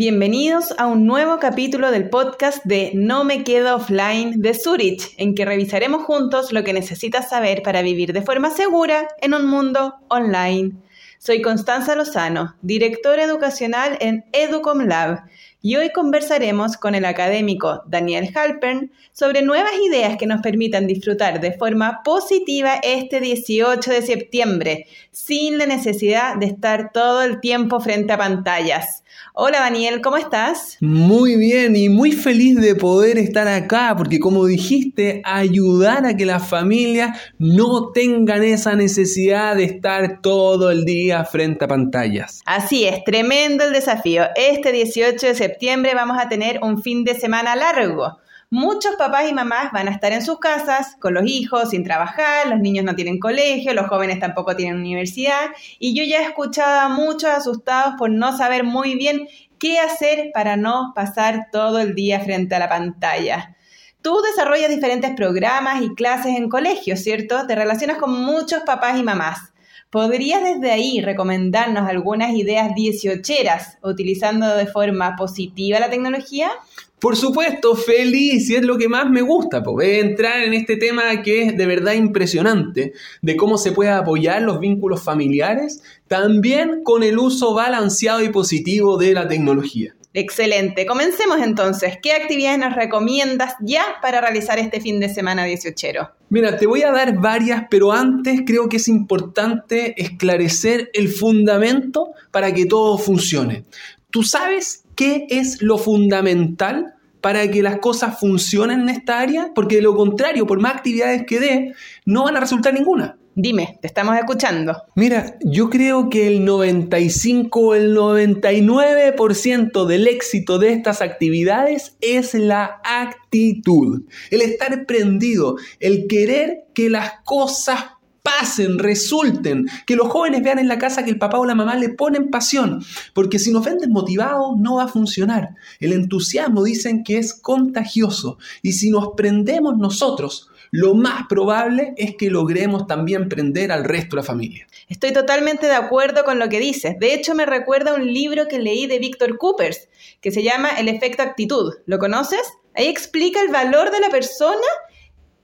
Bienvenidos a un nuevo capítulo del podcast de No me quedo offline de Zurich, en que revisaremos juntos lo que necesitas saber para vivir de forma segura en un mundo online. Soy Constanza Lozano, directora educacional en Educom Lab, y hoy conversaremos con el académico Daniel Halpern sobre nuevas ideas que nos permitan disfrutar de forma positiva este 18 de septiembre, sin la necesidad de estar todo el tiempo frente a pantallas. Hola Daniel, ¿cómo estás? Muy bien y muy feliz de poder estar acá porque como dijiste, ayudar a que las familias no tengan esa necesidad de estar todo el día frente a pantallas. Así es, tremendo el desafío. Este 18 de septiembre vamos a tener un fin de semana largo. Muchos papás y mamás van a estar en sus casas con los hijos sin trabajar, los niños no tienen colegio, los jóvenes tampoco tienen universidad y yo ya he escuchado a muchos asustados por no saber muy bien qué hacer para no pasar todo el día frente a la pantalla. Tú desarrollas diferentes programas y clases en colegios, ¿cierto? Te relacionas con muchos papás y mamás. ¿Podrías desde ahí recomendarnos algunas ideas dieciocheras utilizando de forma positiva la tecnología? Por supuesto, feliz, y es lo que más me gusta, pues, entrar en este tema que es de verdad impresionante, de cómo se puede apoyar los vínculos familiares, también con el uso balanceado y positivo de la tecnología. Excelente, comencemos entonces. ¿Qué actividades nos recomiendas ya para realizar este fin de semana 18? Mira, te voy a dar varias, pero antes creo que es importante esclarecer el fundamento para que todo funcione. ¿Tú sabes qué es lo fundamental para que las cosas funcionen en esta área? Porque de lo contrario, por más actividades que dé, no van a resultar ninguna. Dime, te estamos escuchando. Mira, yo creo que el 95 o el 99% del éxito de estas actividades es la actitud, el estar prendido, el querer que las cosas pasen, resulten, que los jóvenes vean en la casa que el papá o la mamá le ponen pasión, porque si nos ven desmotivados no va a funcionar. El entusiasmo dicen que es contagioso y si nos prendemos nosotros, lo más probable es que logremos también prender al resto de la familia. Estoy totalmente de acuerdo con lo que dices. De hecho, me recuerda un libro que leí de Víctor Coopers, que se llama El efecto actitud. ¿Lo conoces? Ahí explica el valor de la persona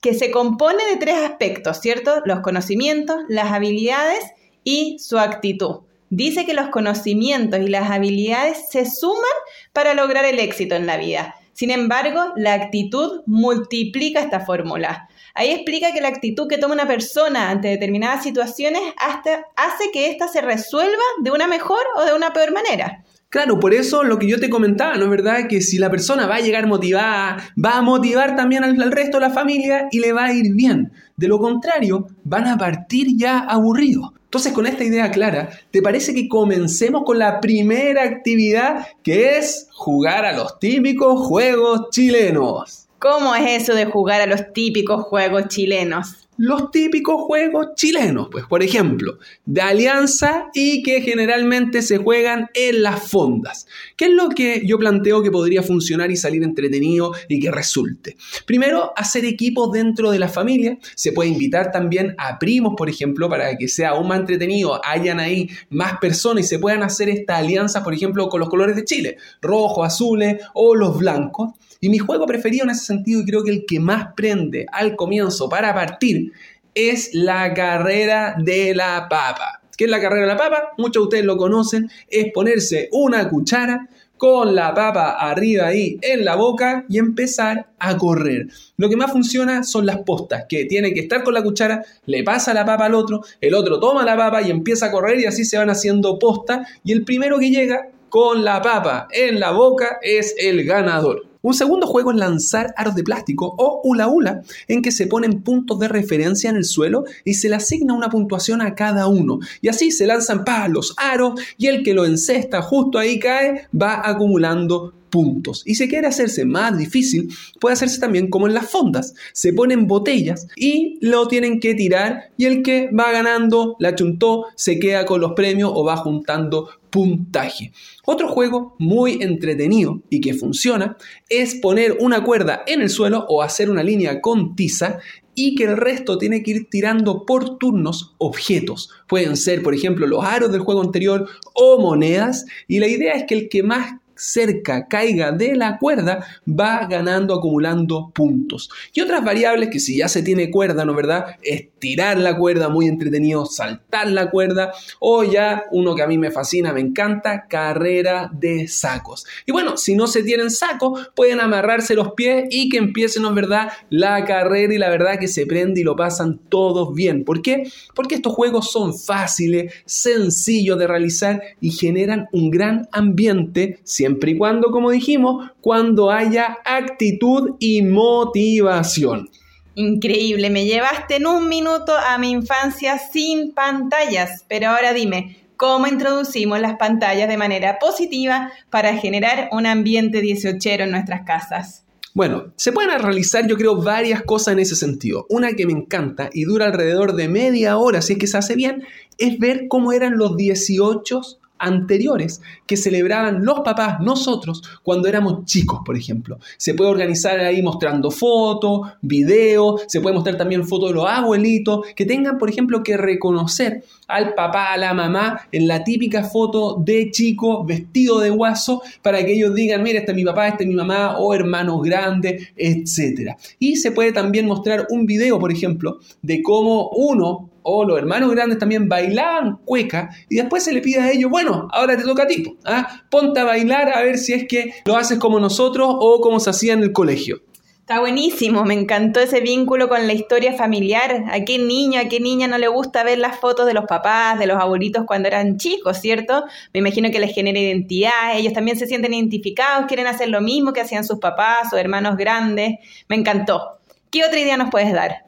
que se compone de tres aspectos, ¿cierto? Los conocimientos, las habilidades y su actitud. Dice que los conocimientos y las habilidades se suman para lograr el éxito en la vida. Sin embargo, la actitud multiplica esta fórmula. Ahí explica que la actitud que toma una persona ante determinadas situaciones hace que ésta se resuelva de una mejor o de una peor manera. Claro, por eso lo que yo te comentaba, ¿no es verdad? Que si la persona va a llegar motivada, va a motivar también al, resto de la familia y le va a ir bien. De lo contrario, van a partir ya aburridos. Entonces, con esta idea clara, ¿te parece que comencemos con la primera actividad que es jugar a los típicos juegos chilenos? ¿Cómo es eso de jugar a los típicos juegos chilenos? Los típicos juegos chilenos, pues por ejemplo, de alianza y que generalmente se juegan en las fondas. ¿Qué es lo que yo planteo que podría funcionar y salir entretenido y que resulte? Primero, hacer equipos dentro de la familia. Se puede invitar también a primos, por ejemplo, para que sea aún más entretenido, hayan ahí más personas y se puedan hacer esta alianza, por ejemplo, con los colores de Chile, rojo, azules o los blancos. Y mi juego preferido en ese sentido, y creo que el que más prende al comienzo para partir, es la carrera de la papa. ¿Qué es la carrera de la papa? Muchos de ustedes lo conocen. Es ponerse una cuchara con la papa arriba ahí en la boca y empezar a correr. Lo que más funciona son las postas, que tiene que estar con la cuchara, le pasa la papa al otro, el otro toma la papa y empieza a correr y así se van haciendo postas y el primero que llega con la papa en la boca es el ganador. Un segundo juego es lanzar aros de plástico o hula hula, en que se ponen puntos de referencia en el suelo y se le asigna una puntuación a cada uno. Y así se lanzan palos, aros y el que lo encesta justo ahí cae va acumulando puntos. Y si quiere hacerse más difícil, puede hacerse también como en las fondas. Se ponen botellas y lo tienen que tirar y el que va ganando la chuntó se queda con los premios o va juntando puntaje. Otro juego muy entretenido y que funciona es poner una cuerda en el suelo o hacer una línea con tiza y que el resto tiene que ir tirando por turnos objetos. Pueden ser, por ejemplo, los aros del juego anterior o monedas y la idea es que el que más cerca caiga de la cuerda, va ganando, acumulando puntos. Y otras variables que si ya se tiene cuerda, ¿no verdad? Estirar la cuerda, muy entretenido, saltar la cuerda, o ya uno que a mí me fascina, me encanta, carrera de sacos. Y bueno, si no se tienen sacos, pueden amarrarse los pies y que empiecen, ¿no verdad? La carrera y la verdad que se prende y lo pasan todos bien. ¿Por qué? Porque estos juegos son fáciles, sencillos de realizar y generan un gran ambiente, y cuando, como dijimos, cuando haya actitud y motivación. Increíble, me llevaste en un minuto a mi infancia sin pantallas, pero ahora dime, ¿cómo introducimos las pantallas de manera positiva para generar un ambiente 18 en nuestras casas? Bueno, se pueden realizar yo creo varias cosas en ese sentido. Una que me encanta y dura alrededor de media hora si es que se hace bien, es ver cómo eran los 18 anteriores que celebraban los papás, nosotros, cuando éramos chicos, por ejemplo. Se puede organizar ahí mostrando fotos, videos, se puede mostrar también fotos de los abuelitos, que tengan, por ejemplo, que reconocer al papá, a la mamá, en la típica foto de chico vestido de guaso, para que ellos digan, mira, este es mi papá, este es mi mamá, o hermanos grandes, etc. Y se puede también mostrar un video, por ejemplo, de cómo uno o los hermanos grandes también bailaban cueca y después se le pide a ellos, bueno, ahora te toca a ti, ¿ah? ponte a bailar a ver si es que lo haces como nosotros o como se hacía en el colegio. Está buenísimo, me encantó ese vínculo con la historia familiar. ¿A qué niño, a qué niña no le gusta ver las fotos de los papás, de los abuelitos cuando eran chicos, cierto? Me imagino que les genera identidad, ellos también se sienten identificados, quieren hacer lo mismo que hacían sus papás o hermanos grandes. Me encantó. ¿Qué otra idea nos puedes dar?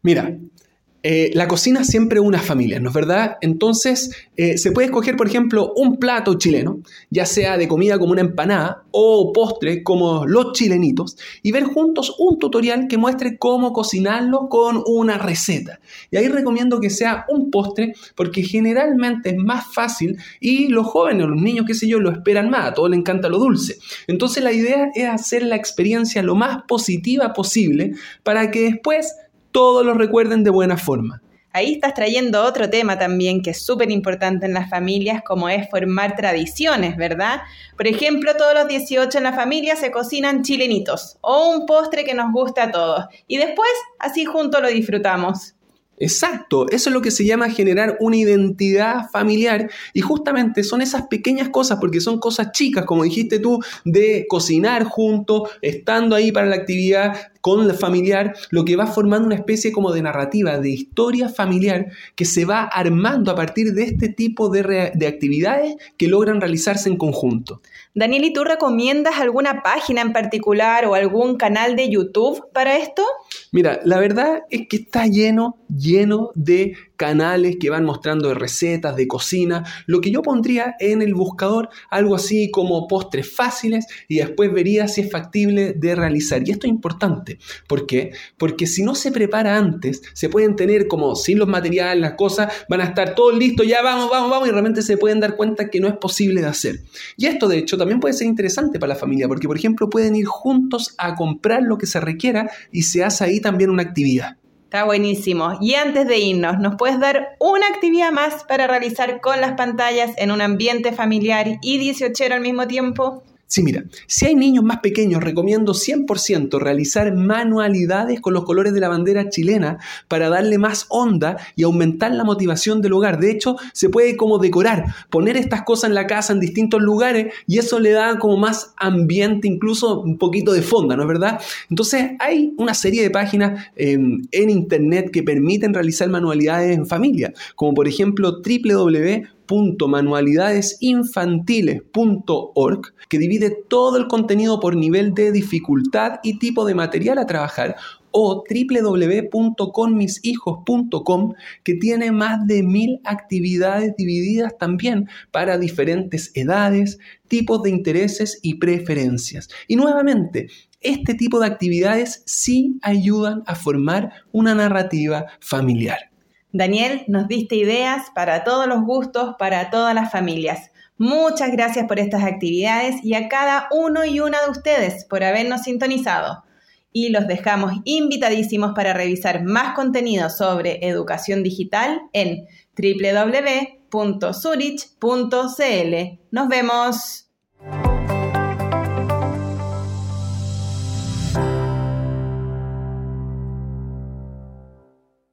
Mira, eh, la cocina siempre una familia, ¿no es verdad? Entonces, eh, se puede escoger, por ejemplo, un plato chileno, ya sea de comida como una empanada o postre como los chilenitos, y ver juntos un tutorial que muestre cómo cocinarlo con una receta. Y ahí recomiendo que sea un postre porque generalmente es más fácil y los jóvenes, los niños, qué sé yo, lo esperan más, a todos les encanta lo dulce. Entonces, la idea es hacer la experiencia lo más positiva posible para que después todos lo recuerden de buena forma. Ahí estás trayendo otro tema también que es súper importante en las familias, como es formar tradiciones, ¿verdad? Por ejemplo, todos los 18 en la familia se cocinan chilenitos o un postre que nos guste a todos. Y después, así juntos lo disfrutamos. Exacto, eso es lo que se llama generar una identidad familiar y justamente son esas pequeñas cosas, porque son cosas chicas, como dijiste tú, de cocinar juntos, estando ahí para la actividad con el familiar, lo que va formando una especie como de narrativa, de historia familiar que se va armando a partir de este tipo de, de actividades que logran realizarse en conjunto. Daniel, ¿y tú recomiendas alguna página en particular o algún canal de YouTube para esto? Mira, la verdad es que está lleno, lleno de canales que van mostrando recetas de cocina. Lo que yo pondría en el buscador algo así como postres fáciles y después vería si es factible de realizar. Y esto es importante. ¿Por qué? Porque si no se prepara antes, se pueden tener como sin los materiales, las cosas, van a estar todos listos, ya vamos, vamos, vamos, y realmente se pueden dar cuenta que no es posible de hacer. Y esto de hecho también puede ser interesante para la familia, porque por ejemplo pueden ir juntos a comprar lo que se requiera y se hace ahí también una actividad. Está buenísimo. Y antes de irnos, ¿nos puedes dar una actividad más para realizar con las pantallas en un ambiente familiar y 18 al mismo tiempo? Sí, mira, si hay niños más pequeños, recomiendo 100% realizar manualidades con los colores de la bandera chilena para darle más onda y aumentar la motivación del hogar. De hecho, se puede como decorar, poner estas cosas en la casa en distintos lugares y eso le da como más ambiente, incluso un poquito de fonda, ¿no es verdad? Entonces, hay una serie de páginas em, en internet que permiten realizar manualidades en familia, como por ejemplo www www.manualidadesinfantiles.org que divide todo el contenido por nivel de dificultad y tipo de material a trabajar o www.conmishijos.com que tiene más de mil actividades divididas también para diferentes edades, tipos de intereses y preferencias. Y nuevamente, este tipo de actividades sí ayudan a formar una narrativa familiar. Daniel, nos diste ideas para todos los gustos, para todas las familias. Muchas gracias por estas actividades y a cada uno y una de ustedes por habernos sintonizado. Y los dejamos invitadísimos para revisar más contenido sobre educación digital en www.zurich.cl. Nos vemos.